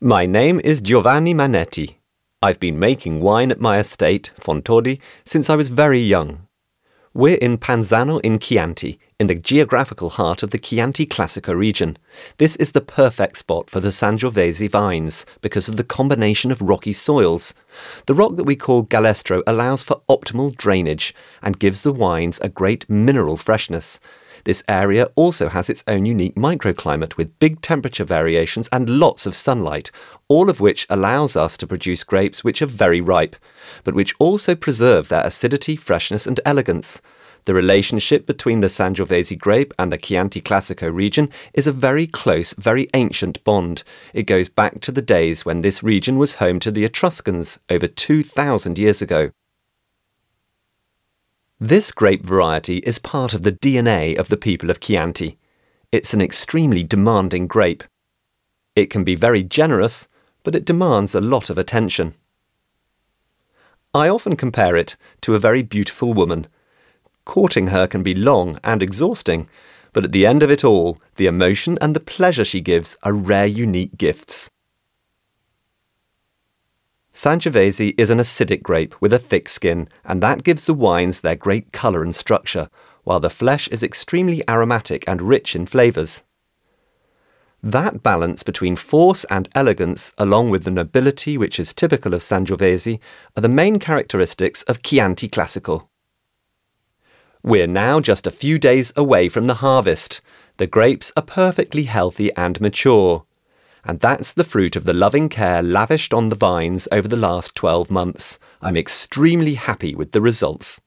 My name is Giovanni Manetti. I've been making wine at my estate, Fontodi, since I was very young. We're in Panzano in Chianti, in the geographical heart of the Chianti Classico region. This is the perfect spot for the Sangiovese vines because of the combination of rocky soils. The rock that we call galestro allows for optimal drainage and gives the wines a great mineral freshness. This area also has its own unique microclimate with big temperature variations and lots of sunlight, all of which allows us to produce grapes which are very ripe, but which also preserve their acidity, freshness, and elegance. The relationship between the Sangiovese grape and the Chianti Classico region is a very close, very ancient bond. It goes back to the days when this region was home to the Etruscans over 2,000 years ago. This grape variety is part of the DNA of the people of Chianti. It's an extremely demanding grape. It can be very generous, but it demands a lot of attention. I often compare it to a very beautiful woman. Courting her can be long and exhausting, but at the end of it all, the emotion and the pleasure she gives are rare, unique gifts. Sangiovese is an acidic grape with a thick skin, and that gives the wines their great colour and structure, while the flesh is extremely aromatic and rich in flavours. That balance between force and elegance, along with the nobility which is typical of Sangiovese, are the main characteristics of Chianti Classico. We're now just a few days away from the harvest. The grapes are perfectly healthy and mature and that's the fruit of the loving care lavished on the vines over the last 12 months. I'm extremely happy with the results.